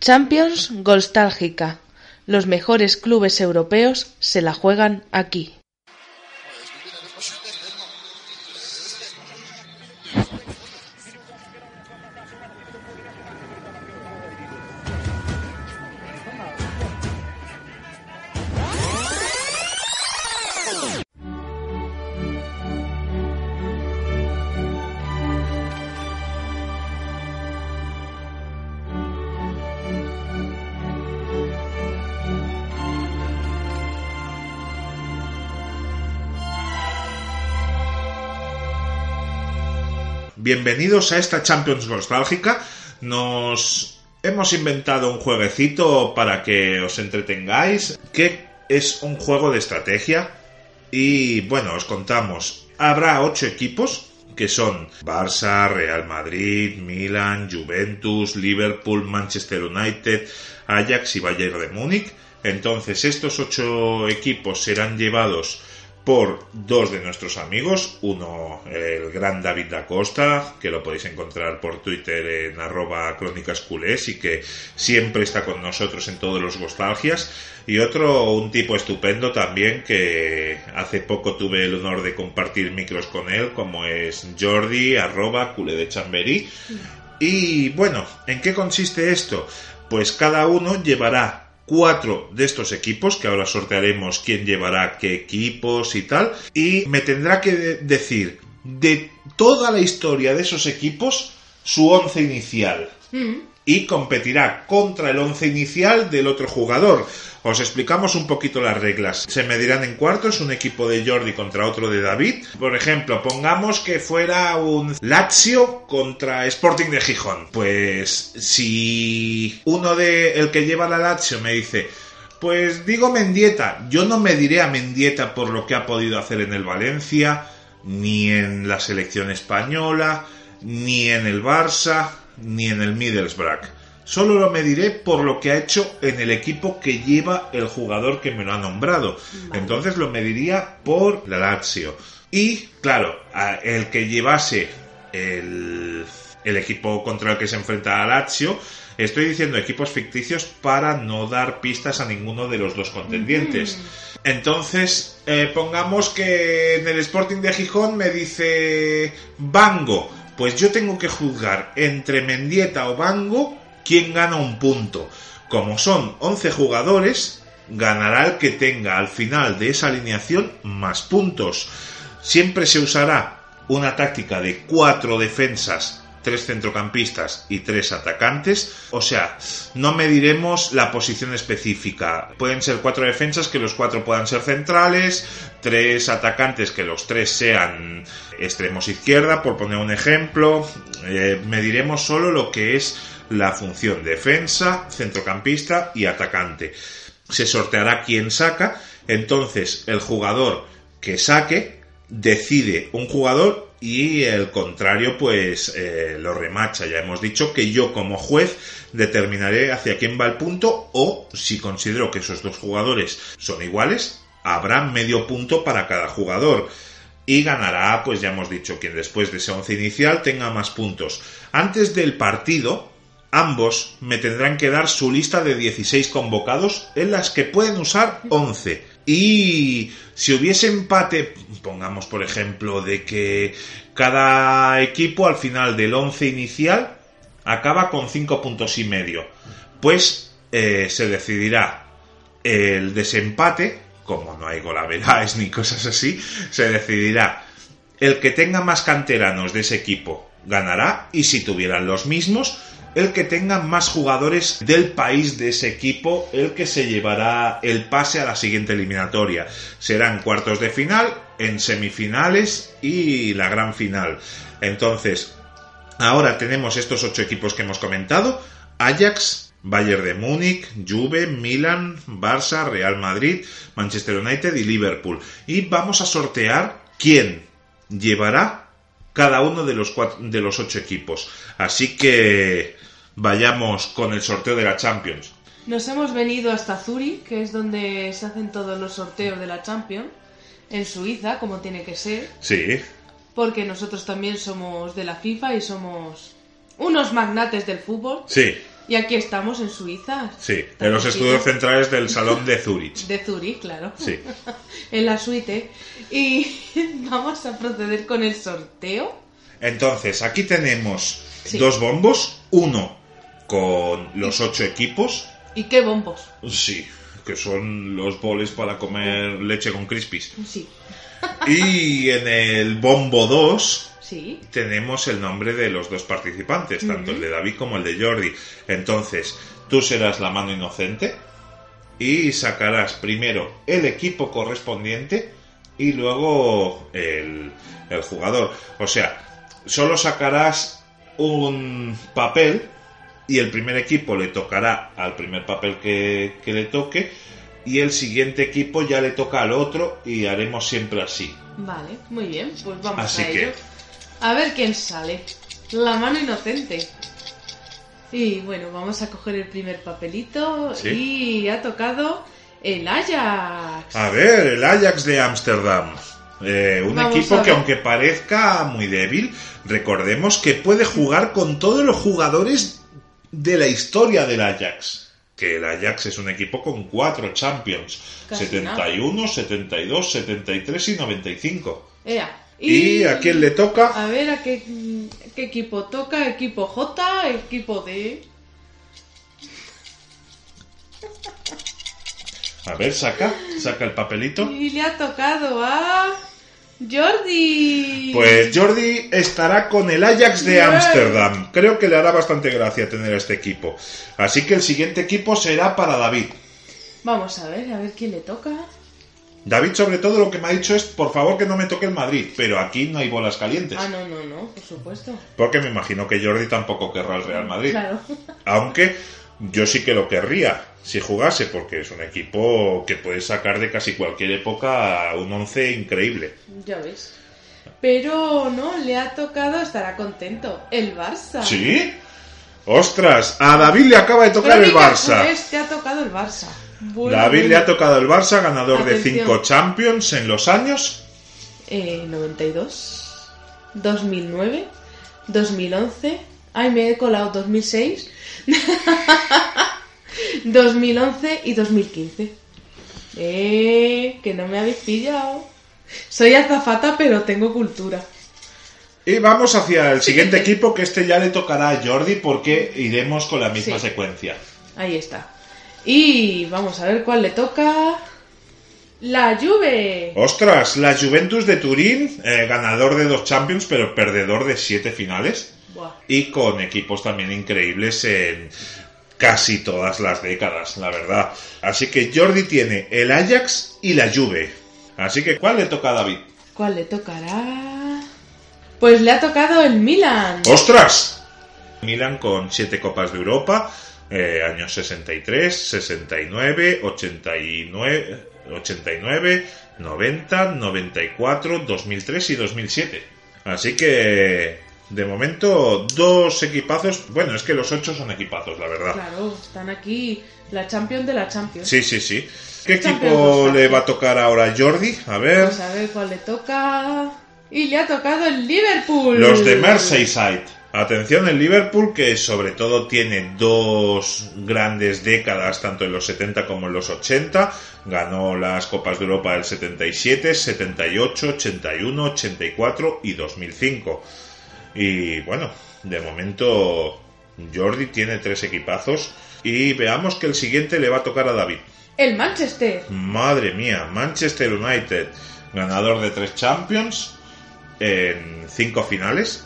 Champions Golstálgica. Los mejores clubes europeos se la juegan aquí. Bienvenidos a esta Champions Nostálgica. Nos hemos inventado un jueguecito para que os entretengáis, que es un juego de estrategia. Y bueno, os contamos. Habrá ocho equipos que son Barça, Real Madrid, Milan, Juventus, Liverpool, Manchester United, Ajax y Bayern de Múnich. Entonces estos ocho equipos serán llevados por dos de nuestros amigos, uno el gran David da Costa, que lo podéis encontrar por Twitter en arroba crónicas culés y que siempre está con nosotros en todos los nostalgias, y otro un tipo estupendo también que hace poco tuve el honor de compartir micros con él, como es Jordi arroba culé de Chamberí. Y bueno, ¿en qué consiste esto? Pues cada uno llevará cuatro de estos equipos, que ahora sortearemos quién llevará qué equipos y tal, y me tendrá que decir de toda la historia de esos equipos su once inicial. Y competirá contra el once inicial del otro jugador. Os explicamos un poquito las reglas. Se medirán en cuartos un equipo de Jordi contra otro de David. Por ejemplo, pongamos que fuera un Lazio contra Sporting de Gijón. Pues si uno de el que lleva la Lazio me dice, pues digo Mendieta, yo no me diré a Mendieta por lo que ha podido hacer en el Valencia, ni en la selección española, ni en el Barça, ni en el Middlesbrough Solo lo mediré por lo que ha hecho en el equipo que lleva el jugador que me lo ha nombrado. Entonces lo mediría por la Lazio. Y, claro, el que llevase el, equipo contra el que se enfrenta a Lazio, estoy diciendo equipos ficticios para no dar pistas a ninguno de los dos contendientes. Entonces, eh, pongamos que en el Sporting de Gijón me dice Bango. Pues yo tengo que juzgar entre Mendieta o Bango quién gana un punto. Como son 11 jugadores, ganará el que tenga al final de esa alineación más puntos. Siempre se usará una táctica de cuatro defensas, tres centrocampistas y tres atacantes. O sea, no mediremos la posición específica. Pueden ser cuatro defensas que los cuatro puedan ser centrales, tres atacantes que los tres sean extremos izquierda, por poner un ejemplo. Eh, mediremos solo lo que es la función defensa, centrocampista y atacante. Se sorteará quién saca, entonces el jugador que saque decide un jugador y el contrario pues eh, lo remacha. Ya hemos dicho que yo como juez determinaré hacia quién va el punto o si considero que esos dos jugadores son iguales, habrá medio punto para cada jugador. Y ganará, pues ya hemos dicho, quien después de ese once inicial tenga más puntos. Antes del partido, Ambos me tendrán que dar su lista de 16 convocados en las que pueden usar 11. Y si hubiese empate, pongamos por ejemplo de que cada equipo al final del 11 inicial acaba con 5 puntos y medio, pues eh, se decidirá el desempate, como no hay golaveras ni cosas así, se decidirá. El que tenga más canteranos de ese equipo ganará y si tuvieran los mismos el que tenga más jugadores del país de ese equipo, el que se llevará el pase a la siguiente eliminatoria. Serán cuartos de final, en semifinales y la gran final. Entonces, ahora tenemos estos ocho equipos que hemos comentado. Ajax, Bayern de Múnich, Juve, Milan, Barça, Real Madrid, Manchester United y Liverpool. Y vamos a sortear quién llevará cada uno de los, de los ocho equipos. Así que vayamos con el sorteo de la Champions. Nos hemos venido hasta Zurich, que es donde se hacen todos los sorteos de la Champions, en Suiza, como tiene que ser. Sí. Porque nosotros también somos de la FIFA y somos unos magnates del fútbol. Sí. Y aquí estamos en Suiza. Sí, en los estudios centrales del Salón de Zurich. De Zurich, claro. Sí. en la suite. Y vamos a proceder con el sorteo. Entonces, aquí tenemos Sí. dos bombos, uno con los ocho equipos, ¿Y qué bombos? sí, que son los boles para comer leche con crispies. Sí. Y en el bombo 2 Sí. tenemos el nombre de los dos participantes, tanto el de David como el de Jordi. Entonces, tú serás la mano inocente y sacarás primero el equipo correspondiente y luego el, el jugador. O sea, solo sacarás un papel y el primer equipo le tocará al primer papel que, que le toque y el siguiente equipo ya le toca al otro y haremos siempre así. Vale, muy bien. Pues vamos Así a que- ello. A ver quién sale. La mano inocente. Y bueno, vamos a coger el primer papelito Sí. y ha tocado el Ajax. A ver, el Ajax de Ámsterdam. Eh, un Vamos equipo que aunque parezca muy débil, recordemos que puede jugar con todos los jugadores de la historia del Ajax. Que el Ajax es un equipo con cuatro Champions. Casi 71, 72, 73 y 95. Ea. ¿Y a quién le toca? A ver a qué, qué equipo toca. Equipo J, equipo D. A ver, saca, saca el papelito. Y le ha tocado a Jordi. Pues Jordi estará con el Ajax de. Ámsterdam. Creo que le hará bastante gracia tener a este equipo. Así que el siguiente equipo será para David. Vamos a ver, a ver quién le toca. David sobre todo lo que me ha dicho es por favor que no me toque el Madrid, pero aquí no hay bolas calientes. Ah, no, no, no, por supuesto. Porque me imagino que Jordi tampoco querrá el Real Madrid. Claro. Aunque yo sí que lo querría si jugase, porque es un equipo que puede sacar de casi cualquier época un once increíble. Ya ves. Pero no, le ha tocado, estará contento. El Barça. ¿Sí? ¡Ostras! A David le acaba de tocar el Barça. Te ha tocado el Barça. Bueno, David le ha tocado el Barça, ganador de Atención. 5 Champions en los años. Eh, 92, 2009, 2011. Ay, me he colado 2006. 2011 y 2015. Eh, que no me habéis pillado. Soy azafata, pero tengo cultura. Y vamos hacia el siguiente equipo, que este ya le tocará a Jordi porque iremos con la misma Sí. secuencia. Ahí está. Y vamos a ver cuál le toca. La Juve. ¡Ostras! La Juventus de Turín, eh, ganador de dos Champions, pero perdedor de siete finales. Buah. Y con equipos también increíbles en casi todas las décadas, la verdad. Así que Jordi tiene el Ajax y la Juve. Así que, ¿cuál le toca a David? ¿Cuál le tocará? Pues le ha tocado el Milan. ¡Ostras! Milan con siete Copas de Europa, eh, años 63, 69, 89, 89, 90, 94, 2003 y 2007. Así que, de momento, dos equipazos. Bueno, es que los ocho son equipazos, la verdad. Claro, están aquí la Champions de la Champions. Sí, sí, sí. ¿Qué equipo le va a tocar ahora a Jordi? A ver. Vamos a ver cuál le toca. Y le ha tocado el Liverpool. Los de Merseyside. Atención, el Liverpool que sobre todo tiene dos grandes décadas, tanto en los 70 como en los 80. Ganó las Copas de Europa del 77, 78, 81, 84 y 2005. Y bueno, de momento Jordi tiene tres equipazos. Y veamos que el siguiente le va a tocar a David. El Manchester. Madre mía, Manchester United, ganador de tres Champions en cinco finales.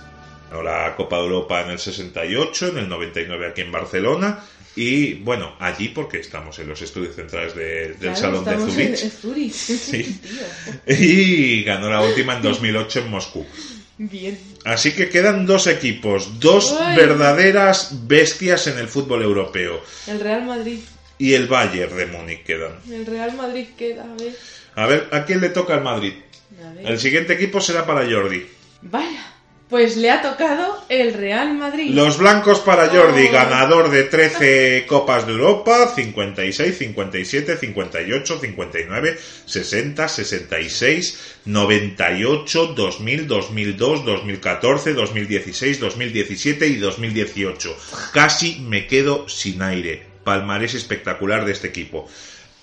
La Copa de Europa en el 68, en el 99 aquí en Barcelona. Y bueno, allí porque estamos en los estudios centrales de- del Claro, Salón de Zurich. Sí. Y ganó la última en 2008 en Moscú. Bien. Así que quedan dos equipos, dos verdaderas bestias en el fútbol europeo. El Real Madrid. Y el Bayern de Múnich quedan. El Real Madrid queda, a ver. A ver, ¿a quién le toca el Madrid? El siguiente equipo será para Jordi. Vaya. Pues le ha tocado el Real Madrid. Los blancos para Jordi, Oh. ganador de 13 Copas de Europa, 56, 57, 58, 59, 60, 66, 98, 2000, 2002, 2014, 2016, 2017 y 2018. Casi me quedo sin aire. Palmarés espectacular de este equipo.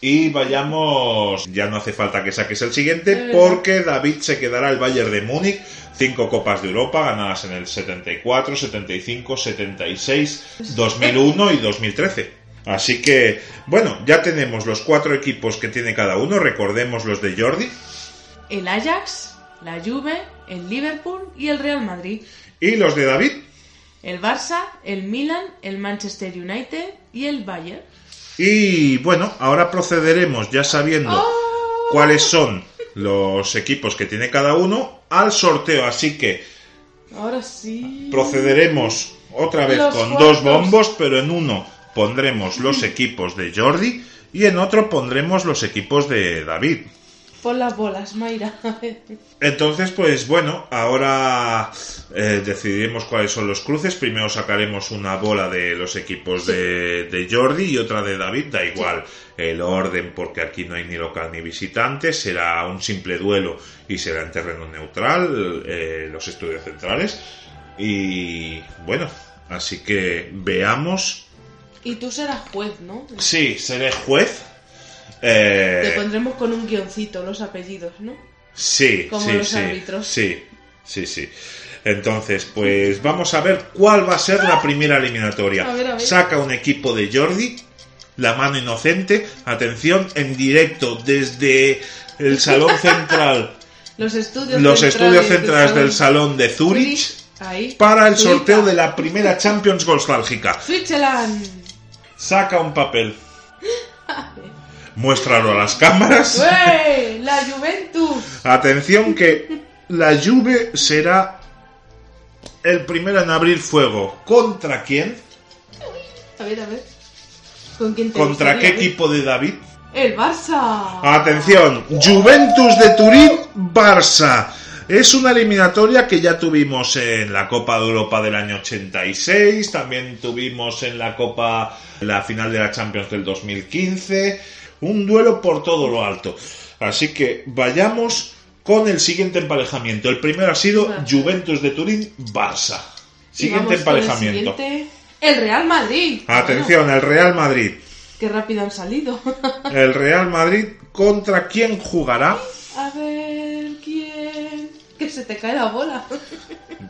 Y vayamos, ya no hace falta que saques el siguiente, porque David se quedará el Bayern de Múnich, cinco copas de Europa ganadas en el 74, 75, 76, 2001 y 2013. Así que, bueno, ya tenemos los cuatro equipos que tiene cada uno, recordemos los de Jordi, El Ajax, la Juve, el Liverpool y el Real Madrid. y los de David. El Barça, el Milan, el Manchester United y el Bayern. Y bueno, ahora procederemos, ya sabiendo ¡Oh! cuáles son los equipos que tiene cada uno, al sorteo. Así que Ahora sí. procederemos otra vez Los con cuartos. dos bombos, pero en uno pondremos los equipos de Jordi y en otro pondremos los equipos de David. Pon las bolas, Mayra. Entonces, pues bueno, ahora eh, decidiremos cuáles son los cruces. Primero sacaremos una bola de los equipos de, de Jordi y otra de David. Da igual el orden porque aquí no hay ni local ni visitante. Será un simple duelo y será en terreno neutral eh, los estudios centrales. Y bueno, así que veamos. y tú serás juez, ¿no? Sí, seré juez. Eh, Te pondremos con un guioncito los apellidos, ¿no? Sí, Como sí, los sí, árbitros. sí, sí, sí. Entonces, pues vamos a ver cuál va a ser la primera eliminatoria. A ver, a ver. Saca un equipo de Jordi, la mano inocente, atención, en directo desde el salón central, Los estudios los estudios del centrales del salón salón de Zurich, Ahí. para el sorteo de la primera Champions Nostálgica. Switzerland. Saca un papel. Muéstralo a las cámaras. ¡Ué! La Juventus. Atención que la Juve será el primero en abrir fuego. ¿Contra quién? A ver, a ver. ¿Con quién te ¿Contra qué eh? equipo de David? El Barça. Atención, Juventus de Turín, Barça. Es una eliminatoria que ya tuvimos en la Copa de Europa del año 86, también tuvimos en la Copa, la final de la Champions del 2015, un duelo por todo lo alto. Así que vayamos con el siguiente emparejamiento. El primero ha sido. Juventus de Turín, Barça. Siguiente el emparejamiento. siguiente. El Real Madrid. Atención, el Real Madrid. Qué rápido han salido. El Real Madrid contra quién jugará? a ver, ¿quién? Que se te cae la bola.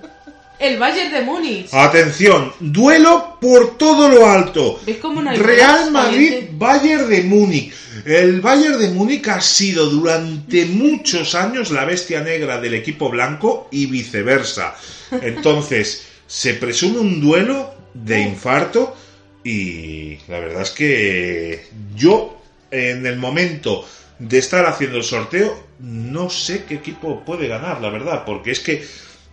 El Bayern de Múnich. Atención, duelo por todo lo alto. ¿Ves cómo no hay Real Madrid? Bayern de Múnich. El Bayern de Múnich ha sido durante muchos años la bestia negra del equipo blanco y viceversa. Entonces, se presume un duelo de infarto y la verdad es que yo en el momento de estar haciendo el sorteo no sé qué equipo puede ganar, la verdad, porque es que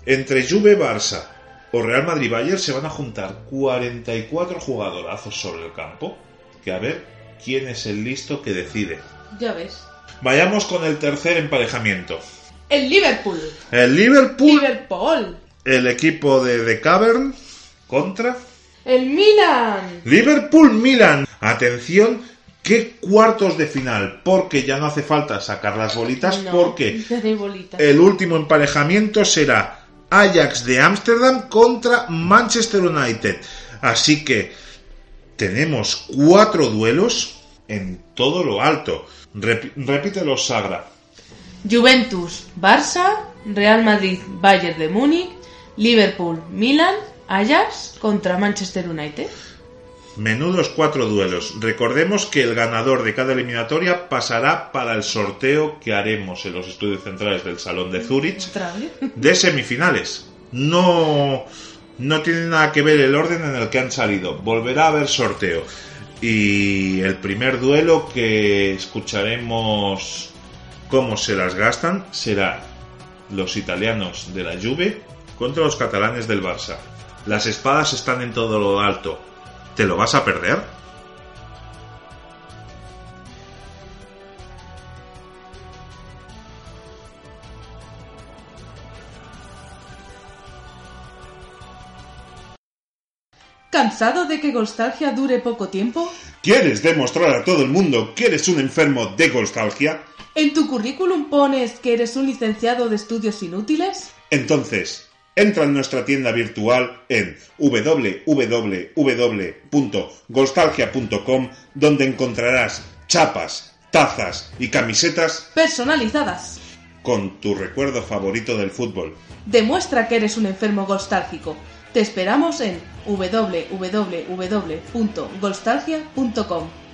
entre Juve Barça o Real Madrid Bayern se van a juntar 44 jugadorazos sobre el campo, que a ver quién es el listo que decide. Ya ves. Vayamos con el tercer emparejamiento. El Liverpool. El Liverpool, Liverpool. el equipo de The Cavern contra El Milan. Liverpool Milan. Atención, qué cuartos de final, porque ya no hace falta sacar las bolitas, No, porque no bolitas. el último emparejamiento será Ajax de Ámsterdam contra Manchester United. Así que tenemos cuatro duelos en todo lo alto. Rep- repítelo, Sagra. Juventus, Barça, Real Madrid, Bayern de Múnich, Liverpool, Milan, Ajax contra Manchester United. Menudos cuatro duelos. Recordemos que el ganador de cada eliminatoria pasará para el sorteo que haremos en los estudios centrales del Salón de Zurich de semifinales. No, no tiene nada que ver el orden en el que han salido. Volverá a haber sorteo. Y el primer duelo que escucharemos cómo se las gastan será los italianos de la Juve contra los catalanes del Barça. Las espadas están en todo lo alto. ¿Te lo vas a perder? ¿Cansado de que Golstalgia dure poco tiempo? ¿Quieres demostrar a todo el mundo que eres un enfermo de Golstalgia? ¿En tu currículum pones que eres un licenciado de estudios inútiles? Entonces, entra en nuestra tienda virtual en www.golstalgia.com donde encontrarás chapas, tazas y camisetas Personalizadas. con tu recuerdo favorito del fútbol. Demuestra que eres un enfermo golstálgico. Te esperamos en www.golstalgia.com.